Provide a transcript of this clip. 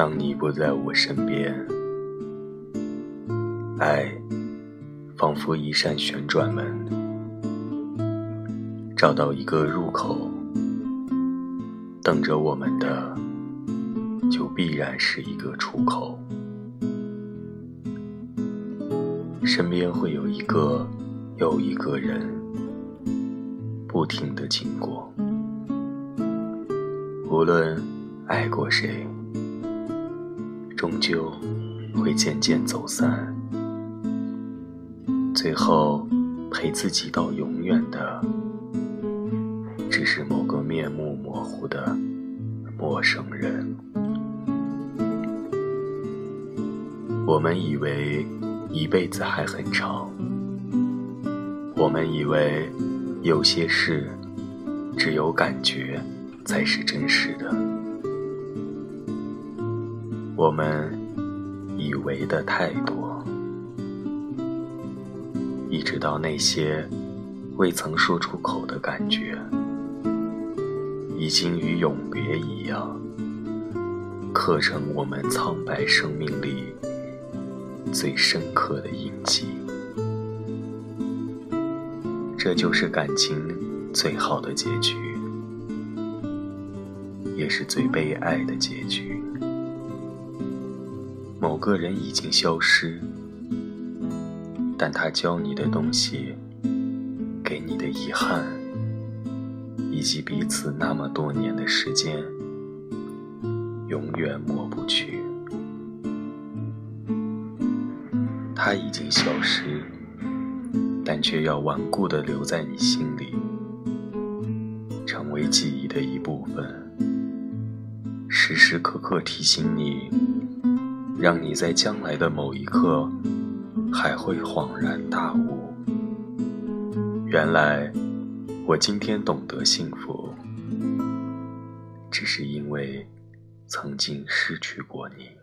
当你不在我身边，爱仿佛一扇旋转门，找到一个入口，等着我们的，就必然是一个出口。身边会有一个又一个人，不停的经过，无论爱过谁。终究会渐渐走散，最后陪自己到永远的，只是某个面目模糊的陌生人。我们以为一辈子还很长，我们以为有些事只有感觉才是真实的。我们以为的太多，一直到那些未曾说出口的感觉，已经与永别一样，刻成我们苍白生命里最深刻的印记。这就是感情最好的结局，也是最悲哀的结局。某个人已经消失，但他教你的东西，给你的遗憾，以及彼此那么多年的时间，永远抹不去。他已经消失，但却要顽固地留在你心里，成为记忆的一部分，时时刻刻提醒你。让你在将来的某一刻，还会恍然大悟。原来，我今天懂得幸福，只是因为曾经失去过你。